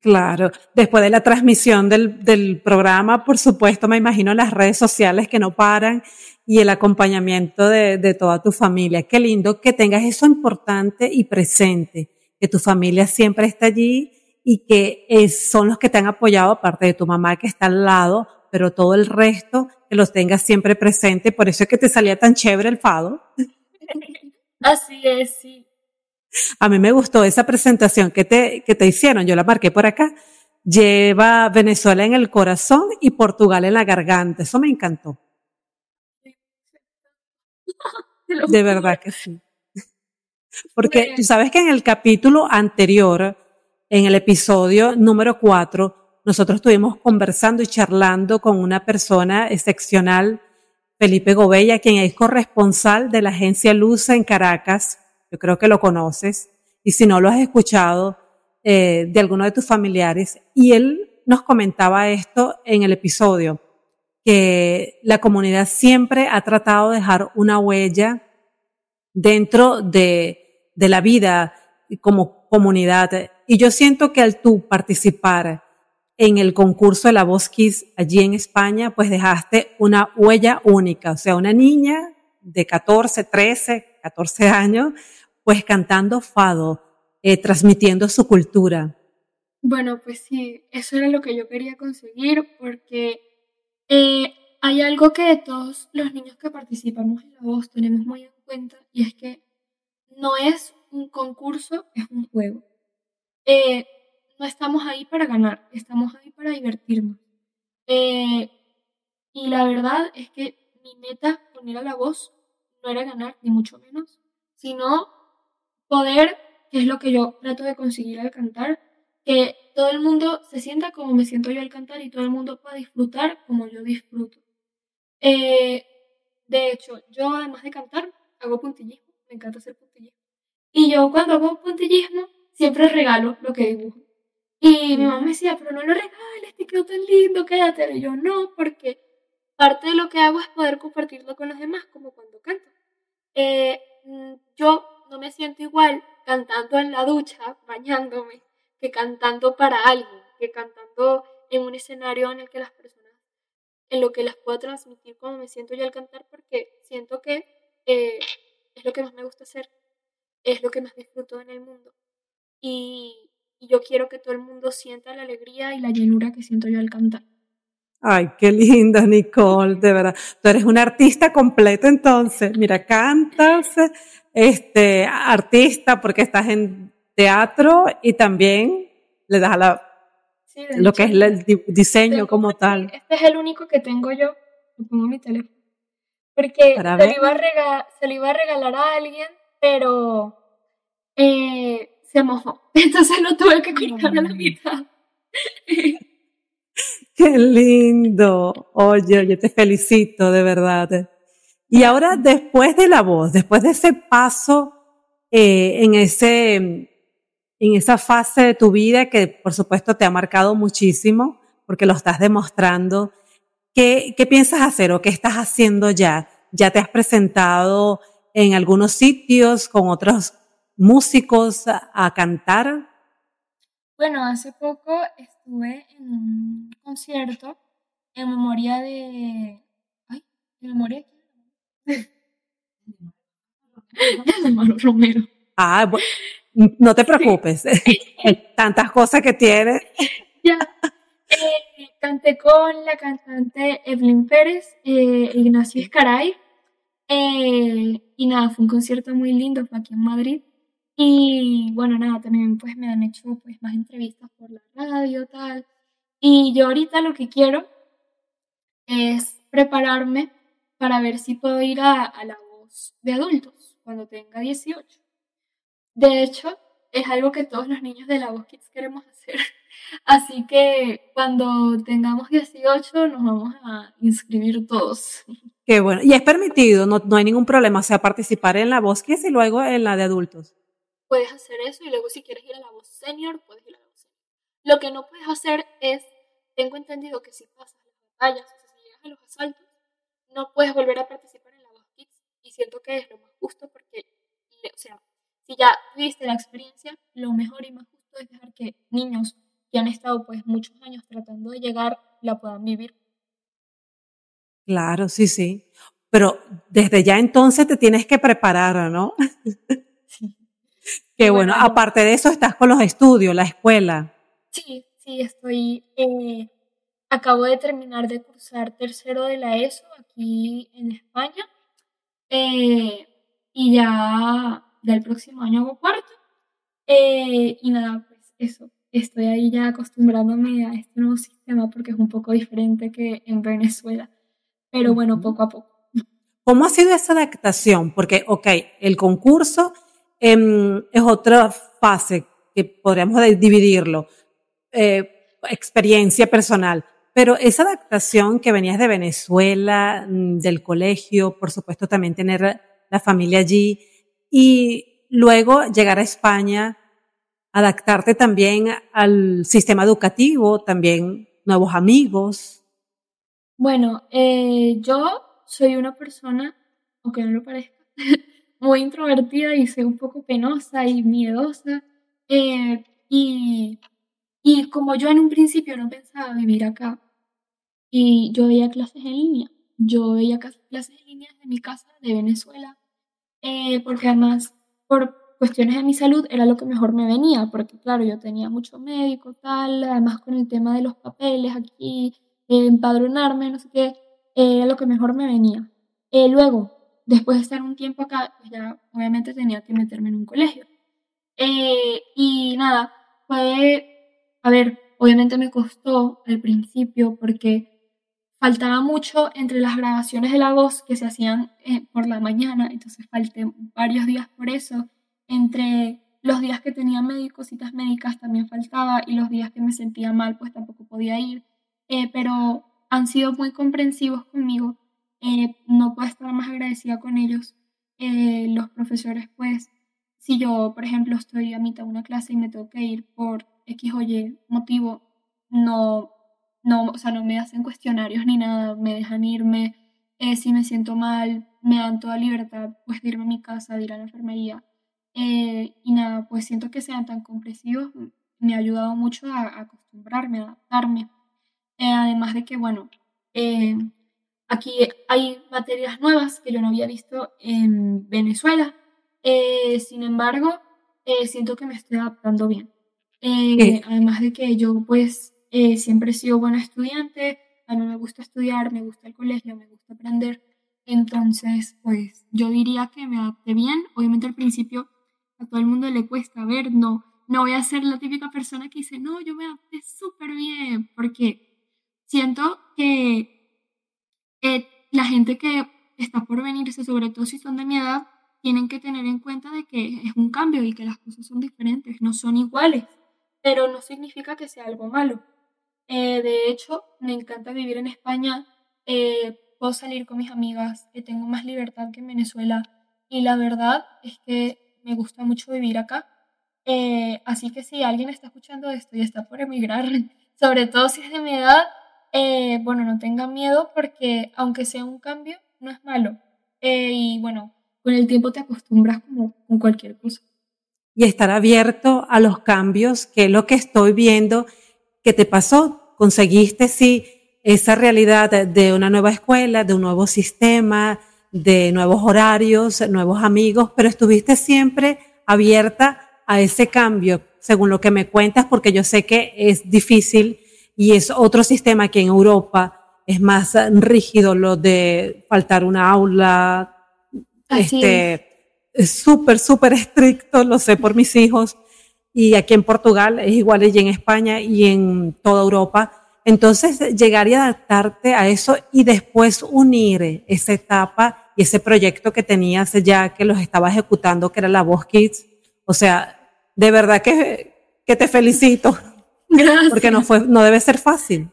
Claro, después de la transmisión del, del, programa, por supuesto, me imagino las redes sociales que no paran y el acompañamiento de, de toda tu familia. Qué lindo que tengas eso importante y presente, que tu familia siempre está allí y que es, son los que te han apoyado, aparte de tu mamá que está al lado, pero todo el resto que los tengas siempre presente. Por eso es que te salía tan chévere el fado. Así es, sí. A mí me gustó esa presentación que te, que te hicieron, yo la marqué por acá. Lleva Venezuela en el corazón y Portugal en la garganta. Eso me encantó. De verdad que sí. Porque tú sabes que en el capítulo anterior, en el episodio número cuatro, nosotros estuvimos conversando y charlando con una persona excepcional, Felipe Gobella, quien es corresponsal de la agencia Luza en Caracas. Yo creo que lo conoces. Y si no lo has escuchado eh, de alguno de tus familiares, y él nos comentaba esto en el episodio, que la comunidad siempre ha tratado de dejar una huella dentro de, de la vida como comunidad. Y yo siento que al tú participar en el concurso de la Voz Kids allí en España, pues dejaste una huella única, o sea, una niña de 14, 13, 14 años, pues cantando fado, eh, transmitiendo su cultura. Bueno, pues sí, eso era lo que yo quería conseguir porque eh, hay algo que todos los niños que participamos en la voz tenemos muy en cuenta y es que no es un concurso, es un juego. Eh, no estamos ahí para ganar, estamos ahí para divertirnos. Eh, y la verdad es que mi meta con ir a la voz no era ganar, ni mucho menos, sino poder, que es lo que yo trato de conseguir al cantar, que todo el mundo se sienta como me siento yo al cantar y todo el mundo pueda disfrutar como yo disfruto. Eh, de hecho, yo además de cantar, hago puntillismo, me encanta hacer puntillismo. Y yo cuando hago puntillismo, siempre regalo lo que dibujo. Y mi mamá me decía, pero no lo regales, te quedó tan lindo, quédate. Y yo, no, porque parte de lo que hago es poder compartirlo con los demás, como cuando canto. Eh, mm, yo no me siento igual cantando en la ducha, bañándome, que cantando para alguien, que cantando en un escenario en el que las personas, en lo que las puedo transmitir como me siento yo al cantar, porque siento que eh, es lo que más me gusta hacer, es lo que más disfruto en el mundo. Y, y yo quiero que todo el mundo sienta la alegría y la llenura que siento yo al cantar. Ay, qué linda, Nicole, de verdad. Tú eres una artista completa entonces. Mira, cantas, este, artista porque estás en teatro y también le das a la, lo que es el diseño como tal. Este es el único que tengo yo. Lo pongo mi teléfono. Porque se lo, iba a se lo iba a regalar a alguien, pero eh, se mojó. Entonces lo tuve que cortar a la mitad. Qué lindo. Oye, yo te felicito, de verdad. Y ahora, después de la voz, después de ese paso eh, en ese, en esa fase de tu vida que por supuesto te ha marcado muchísimo, porque lo estás demostrando, ¿qué, qué piensas hacer o qué estás haciendo ya? ¿Ya te has presentado en algunos sitios con otros músicos a, cantar? Bueno, hace poco estuve en un concierto en memoria de... Ay, ¿en memoria de Romero. Ah, no te preocupes. Tantas cosas que tiene. Ya. Eh, canté con la cantante Evelyn Pérez, eh, Ignacio Escaray. Eh, y nada, fue un concierto muy lindo, fue aquí en Madrid. Y bueno, nada, también pues me han hecho pues más entrevistas por la radio, tal. Y yo ahorita lo que quiero es prepararme para ver si puedo ir a, la voz de adultos cuando tenga 18. De hecho, es algo que todos los niños de la voz kids queremos hacer. Así que cuando tengamos 18 nos vamos a inscribir todos. Qué bueno. Y es permitido, no, no hay ningún problema, o sea, participar en la voz kids y luego en la de adultos puedes hacer eso y luego si quieres ir a la voz senior, puedes ir a la voz senior. Lo que no puedes hacer es, tengo entendido que si pasas las batallas, o si llegas a los asaltos, no puedes volver a participar en la voz kids y siento que es lo más justo porque, o sea, si ya viste la experiencia, lo mejor y más justo es dejar que niños que han estado pues muchos años tratando de llegar la puedan vivir. Claro, sí, sí. Pero desde ya entonces te tienes que preparar, ¿no? Qué bueno. Aparte de eso, estás con los estudios, la escuela. Sí, sí, estoy. Eh, acabo de terminar de cursar tercero de la ESO aquí en España. Eh, y ya del próximo año hago cuarto. Eh, y nada, pues eso, estoy ahí ya acostumbrándome a este nuevo sistema porque es un poco diferente que en Venezuela. Pero bueno, poco a poco. ¿Cómo ha sido esa adaptación? Porque, ok, el concurso em, es otra fase que podríamos dividirlo, eh, experiencia personal, pero esa adaptación que venías de Venezuela, mm, del colegio, por supuesto también tener la familia allí y luego llegar a España, adaptarte también al sistema educativo, también nuevos amigos. Bueno, eh, yo soy una persona, aunque no lo parezca, muy introvertida y soy un poco penosa y miedosa. Eh, y, y como yo en un principio no pensaba vivir acá, y yo veía clases en línea, yo veía clases en línea de mi casa de Venezuela, eh, porque además por cuestiones de mi salud era lo que mejor me venía, porque claro, yo tenía mucho médico, tal, además con el tema de los papeles aquí, empadronarme, no sé qué, era lo que mejor me venía. Eh, luego, después de estar un tiempo acá, pues ya obviamente tenía que meterme en un colegio. Eh, y nada, fue, a ver, obviamente me costó al principio porque faltaba mucho entre las grabaciones de la voz que se hacían eh, por la mañana, entonces falté varios días por eso. Entre los días que tenía médicos, citas médicas también faltaba y los días que me sentía mal pues tampoco podía ir. Eh, pero han sido muy comprensivos conmigo. Eh, no puedo estar más agradecida con ellos. los profesores pues, si yo por ejemplo estoy a mitad de una clase y me tengo que ir por X o Y motivo, no no, o sea, no me hacen cuestionarios ni nada, me dejan irme, eh, si me siento mal, me dan toda libertad pues de irme a mi casa, de ir a la enfermería. Eh, y nada, pues siento que sean tan comprensivos, me ha ayudado mucho a, acostumbrarme, a adaptarme. Eh, además de que, bueno, aquí hay materias nuevas que yo no había visto en Venezuela. sin embargo, siento que me estoy adaptando bien. además de que yo pues eh, siempre he sido buena estudiante, a mí me gusta estudiar, me gusta el colegio, me gusta aprender. Entonces, pues yo diría que me adapté bien. Obviamente al principio a todo el mundo le cuesta, a ver, no, no voy a ser la típica persona que dice, no, yo me adapté súper bien, porque siento que eh, la gente que está por venirse, sobre todo si son de mi edad, tienen que tener en cuenta de que es un cambio y que las cosas son diferentes, no son iguales, pero no significa que sea algo malo. Eh, de hecho, me encanta vivir en España. Eh, puedo salir con mis amigas, que tengo más libertad que en Venezuela. Y la verdad es que me gusta mucho vivir acá. Eh, así que si alguien está escuchando esto y está por emigrar, sobre todo si es de mi edad, bueno, no tengan miedo porque aunque sea un cambio, no es malo. y bueno, con el tiempo te acostumbras como con cualquier cosa. Y estar abierto a los cambios, que es lo que estoy viendo ¿Qué te pasó? ¿Conseguiste sí esa realidad de una nueva escuela, de un nuevo sistema, de nuevos horarios, nuevos amigos, pero estuviste siempre abierta a ese cambio, según lo que me cuentas, porque yo sé que es difícil y es otro sistema que en Europa es más rígido, lo de faltar una aula, este, es súper, súper estricto, lo sé por mis hijos y aquí en Portugal es igual y en España y en toda Europa. Entonces, llegar y adaptarte a eso y después unir esa etapa y ese proyecto que tenías ya que los estaba ejecutando, que era la Voz Kids. O sea, de verdad que, que te felicito. Gracias. Porque no, fue, no debe ser fácil.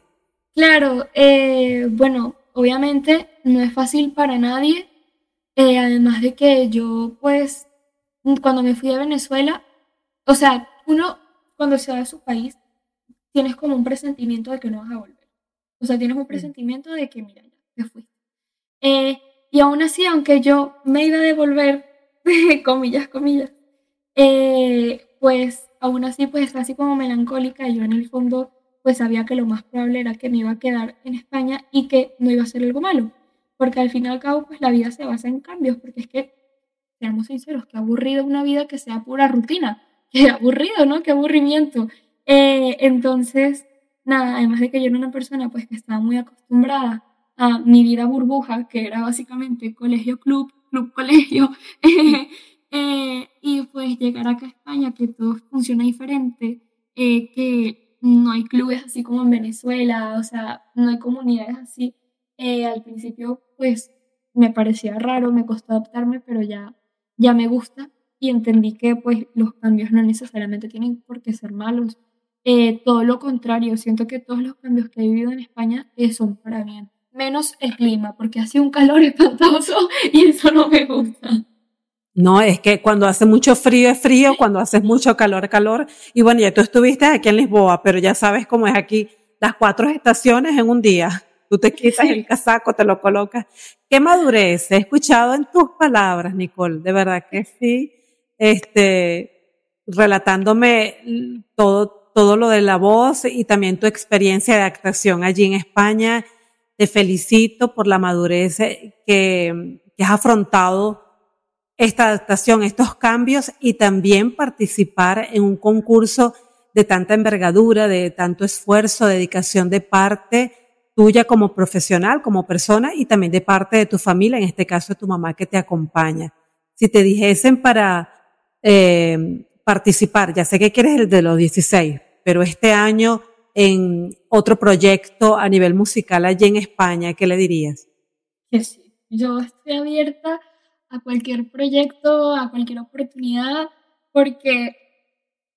Claro, eh, bueno, obviamente no es fácil para nadie. Eh, además de que yo, pues, cuando me fui a Venezuela, o sea, uno cuando se va de su país, tienes como un presentimiento de que no vas a volver. O sea, tienes un presentimiento de que, mira, ya te fuiste. Eh, y aún así, aunque yo me iba a devolver, comillas, comillas, eh, pues aún así, pues está así como melancólica. Yo en el fondo, pues sabía que lo más probable era que me iba a quedar en España y que no iba a ser algo malo. Porque al fin y al cabo, pues la vida se basa en cambios. Porque es que, seamos sinceros, que aburrido una vida que sea pura rutina qué aburrido, ¿no? Qué aburrimiento. Eh, entonces, nada, además de que yo era una persona pues que estaba muy acostumbrada a mi vida burbuja, que era básicamente colegio, club, club, colegio, Eh, y pues llegar acá a España, que todo funciona diferente, eh, que no hay clubes así como en Venezuela, o sea, no hay comunidades así. Eh, al principio, pues me parecía raro, me costó adaptarme, pero ya, ya me gusta y entendí que pues los cambios no necesariamente tienen por qué ser malos. todo lo contrario, siento que todos los cambios que he vivido en España son para bien. Menos el clima, porque hace un calor espantoso y eso no me gusta. No, es que cuando hace mucho frío es frío, cuando hace mucho calor, calor. Y bueno, ya tú estuviste aquí en Lisboa, pero ya sabes cómo es aquí las cuatro estaciones en un día. Tú te quitas el casaco, te lo colocas. Qué madurez. He escuchado en tus palabras, Nicole, de verdad que sí. Este, relatándome todo, todo lo de la voz y también tu experiencia de actuación allí en España. Te felicito por la madurez que, que has afrontado esta adaptación, estos cambios y también participar en un concurso de tanta envergadura, de tanto esfuerzo, dedicación de parte tuya como profesional, como persona y también de parte de tu familia, en este caso de tu mamá que te acompaña. Si te dijesen para eh, participar, ya sé que quieres el de los 16, pero este año en otro proyecto a nivel musical allí en España, ¿qué le dirías? Sí, yo estoy abierta a cualquier proyecto, a cualquier oportunidad, porque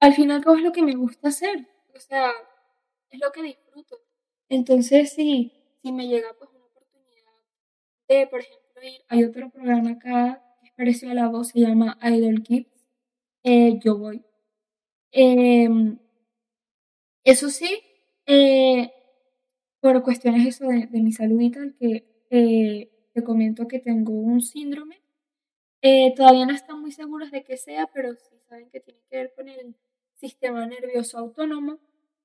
al final es lo que me gusta hacer, o sea, es lo que disfruto. Entonces, si, si me llega pues una oportunidad de, por ejemplo, ir, hay otro programa acá que es parecido a la voz, se llama Idol Kids, eh, yo voy. Em, eso sí, eh, por cuestiones eso de, mi salud que eh, te comento que tengo un síndrome eh, todavía no están muy seguros de qué sea, pero sí saben que tiene que ver con el sistema nervioso autónomo.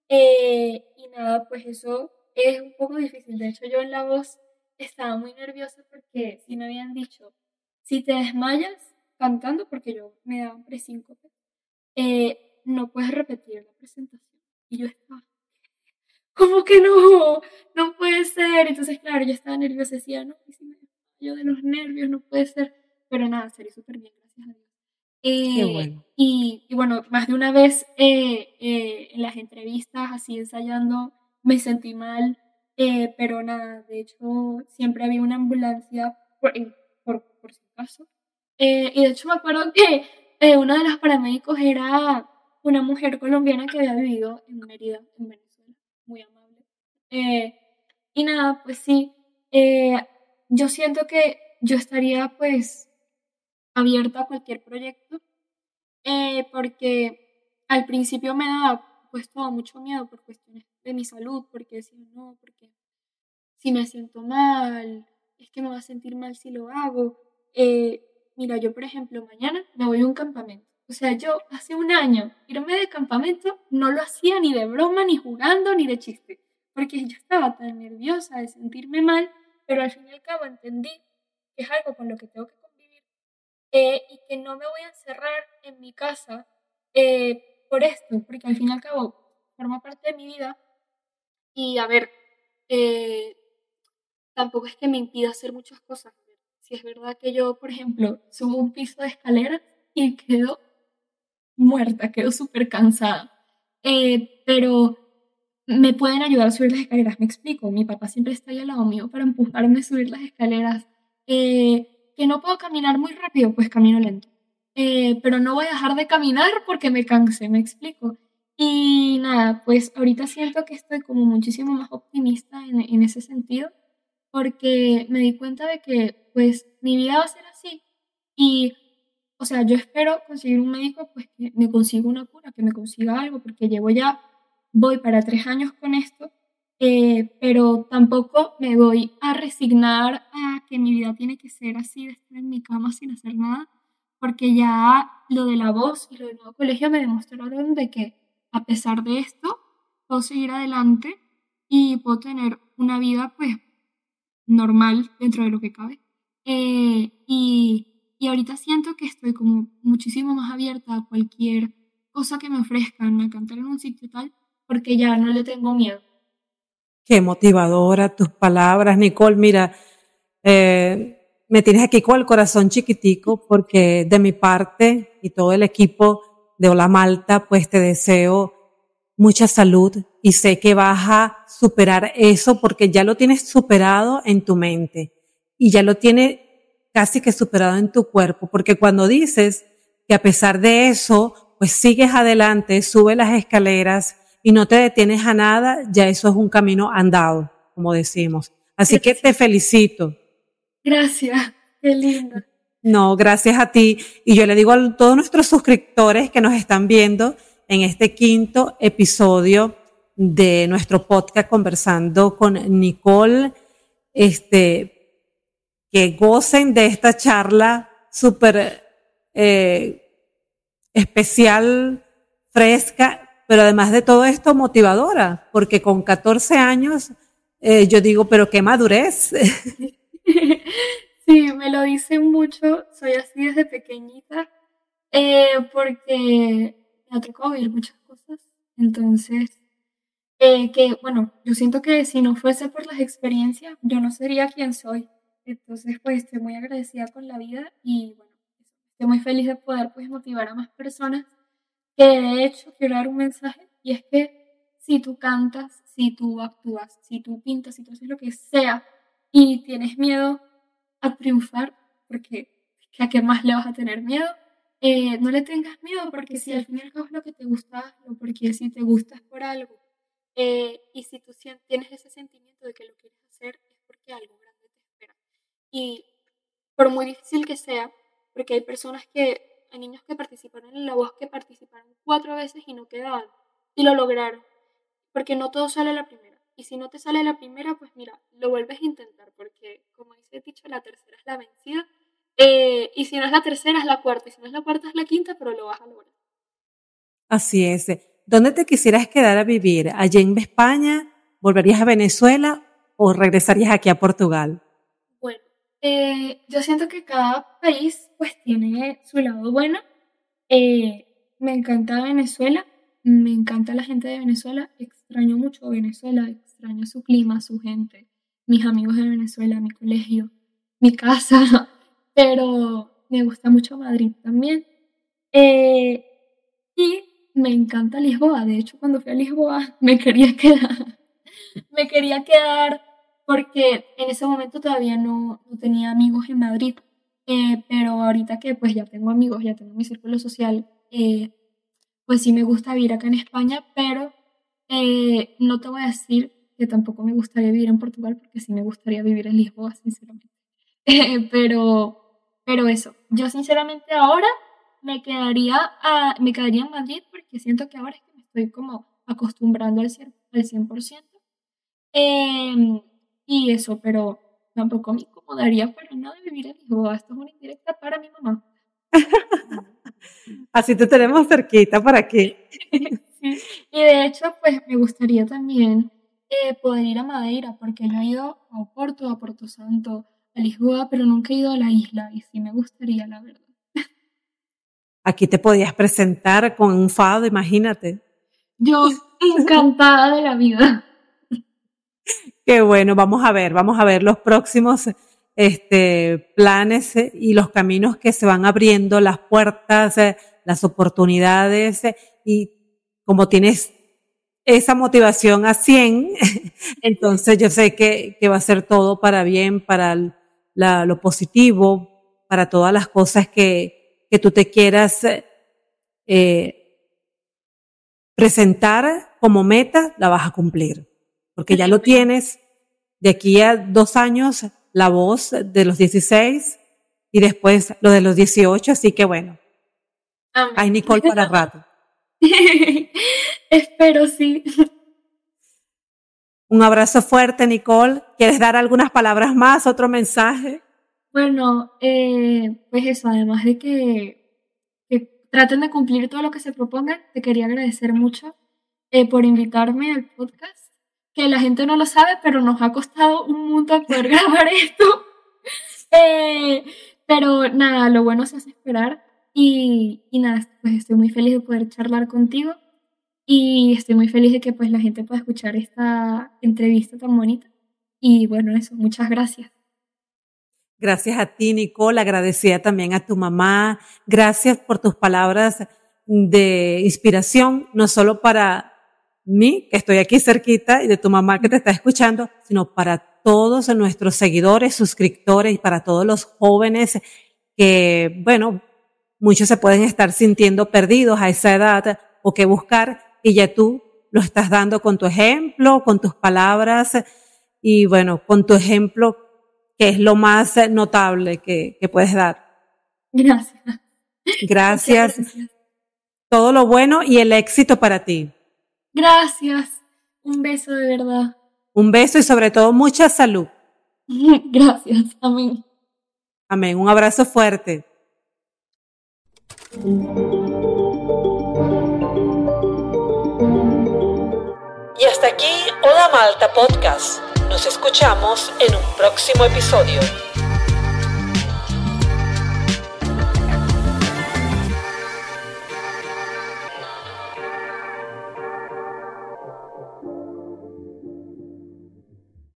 Eh, y nada, pues eso es un poco difícil. De hecho, yo en la voz estaba muy nerviosa porque si me habían dicho, si te desmayas cantando, porque yo me daban presíncope, eh, no puedes repetir la presentación. Y yo estaba, ¿cómo que no? No puede ser. Entonces, claro, yo estaba nerviosa, decía, no, y si me yo de los nervios, no puede ser. Pero nada, salió súper bien, gracias a Dios. Qué eh, bueno. Y, y, bueno, más de una vez eh, eh, en las entrevistas, así ensayando, me sentí mal, pero nada, de hecho, siempre había una ambulancia por, por, por si acaso. y de hecho me acuerdo que uno de los paramédicos era una mujer colombiana que había vivido en Mérida, en Venezuela, muy amable. y nada, pues sí, yo siento que yo estaría pues abierta a cualquier proyecto, eh, porque al principio me daba pues todo mucho miedo por cuestiones de mi salud, porque decía, no, porque si me siento mal, es que me va a sentir mal si lo hago. Eh, mira, yo por ejemplo, mañana me voy a un campamento. O sea, yo hace un año irme de campamento no lo hacía ni de broma, ni jugando, ni de chiste, porque yo estaba tan nerviosa de sentirme mal, pero al fin y al cabo entendí que es algo con lo que tengo que eh, y que no me voy a encerrar en mi casa eh, por esto, porque al fin y al cabo forma parte de mi vida y a ver, eh, tampoco es que me impida hacer muchas cosas. Si es verdad que yo, por ejemplo, subo un piso de escalera y quedo muerta, quedo súper cansada. pero me pueden ayudar a subir las escaleras, me explico. Mi papá siempre está ahí al lado mío para empujarme a subir las escaleras. Que no puedo caminar muy rápido, pues camino lento. Eh, pero no voy a dejar de caminar porque me canse, me explico. Y nada, pues ahorita siento que estoy como muchísimo más optimista en, en ese sentido, porque me di cuenta de que pues mi vida va a ser así. Y, o sea, yo espero conseguir un médico pues que me consiga una cura, que me consiga algo, porque llevo ya, voy para tres años con esto eh, pero tampoco me voy a resignar a que mi vida tiene que ser así, de estar en mi cama sin hacer nada, porque ya lo de la voz y lo del nuevo colegio me demostraron de que a pesar de esto puedo seguir adelante y puedo tener una vida pues normal dentro de lo que cabe. Eh, y, y ahorita siento que estoy como muchísimo más abierta a cualquier cosa que me ofrezcan, a cantar en un sitio tal, porque ya no le tengo miedo Qué motivadora tus palabras, Nicole. Mira, eh, me tienes aquí con el corazón chiquitico porque de mi parte y todo el equipo de Hola Malta, pues te deseo mucha salud y sé que vas a superar eso porque ya lo tienes superado en tu mente y ya lo tienes casi que superado en tu cuerpo, porque cuando dices que a pesar de eso, pues sigues adelante, subes las escaleras y no te detienes a nada, ya eso es un camino andado, como decimos. Así que te felicito. Gracias, qué lindo. No, gracias a ti. Y yo le digo a todos nuestros suscriptores que nos están viendo en este quinto episodio de nuestro podcast conversando con Nicole, este, que gocen de esta charla súper eh, especial, fresca, pero además de todo esto motivadora, porque con 14 años eh, yo digo, pero qué madurez. Sí, me lo dicen mucho, soy así desde pequeñita, eh, porque me ha tocado vivir muchas cosas, entonces, eh, que bueno, yo siento que si no fuese por las experiencias, yo no sería quien soy, entonces pues estoy muy agradecida con la vida y bueno, estoy muy feliz de poder pues motivar a más personas, que de hecho quiero dar un mensaje y es que si tú cantas, si tú actúas, si tú pintas, si tú haces lo que sea y tienes miedo a triunfar, porque ¿a qué más le vas a tener miedo? Eh, no le tengas miedo, porque si al final es lo que te gusta, porque si te gustas por algo, eh, y si tú tienes ese sentimiento de que lo quieres hacer, es porque algo grande te espera. Y por muy difícil que sea, porque hay personas que, hay niños que participaron en la voz que participaron cuatro veces y no quedaban, y lo lograron, porque no todo sale a la primera. Y si no te sale la primera, pues mira, lo vuelves a intentar, porque como dice el dicho, la tercera es la vencida. Eh, y si no es la tercera, es la cuarta. Y si no es la cuarta, es la quinta, pero lo vas a lograr. Así es. ¿Dónde te quisieras quedar a vivir? ¿Allí en España? ¿Volverías a Venezuela o regresarías aquí a Portugal? Eh, yo siento que cada país pues tiene su lado bueno. Eh, me encanta Venezuela, me encanta la gente de Venezuela, extraño mucho Venezuela, extraño su clima, su gente, mis amigos de Venezuela, mi colegio, mi casa, pero me gusta mucho Madrid también. Eh, y me encanta Lisboa, de hecho cuando fui a Lisboa me quería quedar, me quería quedar porque en ese momento todavía no, no tenía amigos en Madrid, eh, pero ahorita que pues ya tengo amigos, ya tengo mi círculo social, eh, pues sí me gusta vivir acá en España, pero eh, no te voy a decir que tampoco me gustaría vivir en Portugal, porque sí me gustaría vivir en Lisboa, sinceramente. pero, pero eso, yo sinceramente ahora me quedaría, a, me quedaría en Madrid porque siento que ahora es que me estoy como acostumbrando al 100%. Al 100%. Em, y eso, pero tampoco me incomodaría para nada vivir en Lisboa. Esto es una indirecta para mi mamá. Así te tenemos cerquita para qué. Y de hecho, pues me gustaría también eh, poder ir a Madeira, porque yo he ido a Oporto, a Porto Santo, a Lisboa, pero nunca he ido a la isla y sí me gustaría, la verdad. Aquí te podías presentar con un fado, imagínate. Yo encantada de la vida. Qué bueno, vamos a ver, vamos a ver los próximos este, planes eh, y los caminos que se van abriendo, las puertas, eh, las oportunidades eh, y como tienes esa motivación a 100, entonces yo sé que, que, va a ser todo para bien, para lo positivo, para todas las cosas que, que tú te quieras presentar como meta, la vas a cumplir, porque ya lo tienes. De aquí a dos años la voz de los 16 y después lo de los 18, así que bueno. Hay Nicole para rato. Espero sí. Un abrazo fuerte, Nicole. ¿Quieres dar algunas palabras más, otro mensaje? Bueno, eh, pues eso, además de que, que, traten de cumplir todo lo que se propongan, te quería agradecer mucho eh, por invitarme al podcast que la gente no lo sabe, pero nos ha costado un mundo poder grabar esto. Eh, pero nada, lo bueno se hace esperar y, y, nada, pues estoy muy feliz de poder charlar contigo y estoy muy feliz de que pues la gente pueda escuchar esta entrevista tan bonita. Y bueno, eso, muchas gracias. Gracias a ti, Nicole. Agradecida también a tu mamá. Gracias por tus palabras de inspiración, no solo para mí, que estoy aquí cerquita, y de tu mamá que te está escuchando, sino para todos nuestros seguidores, suscriptores y para todos los jóvenes que, bueno, muchos se pueden estar sintiendo perdidos a esa edad o que buscar y ya tú lo estás dando con tu ejemplo, con tus palabras y bueno, con tu ejemplo que es lo más notable que, que puedes dar. Gracias. Gracias. Todo lo bueno y el éxito para ti. Gracias. Un beso de verdad. Un beso y sobre todo mucha salud. Gracias. Amén. Amén. Un abrazo fuerte. Y hasta aquí Oda Malta Podcast. Nos escuchamos en un próximo episodio.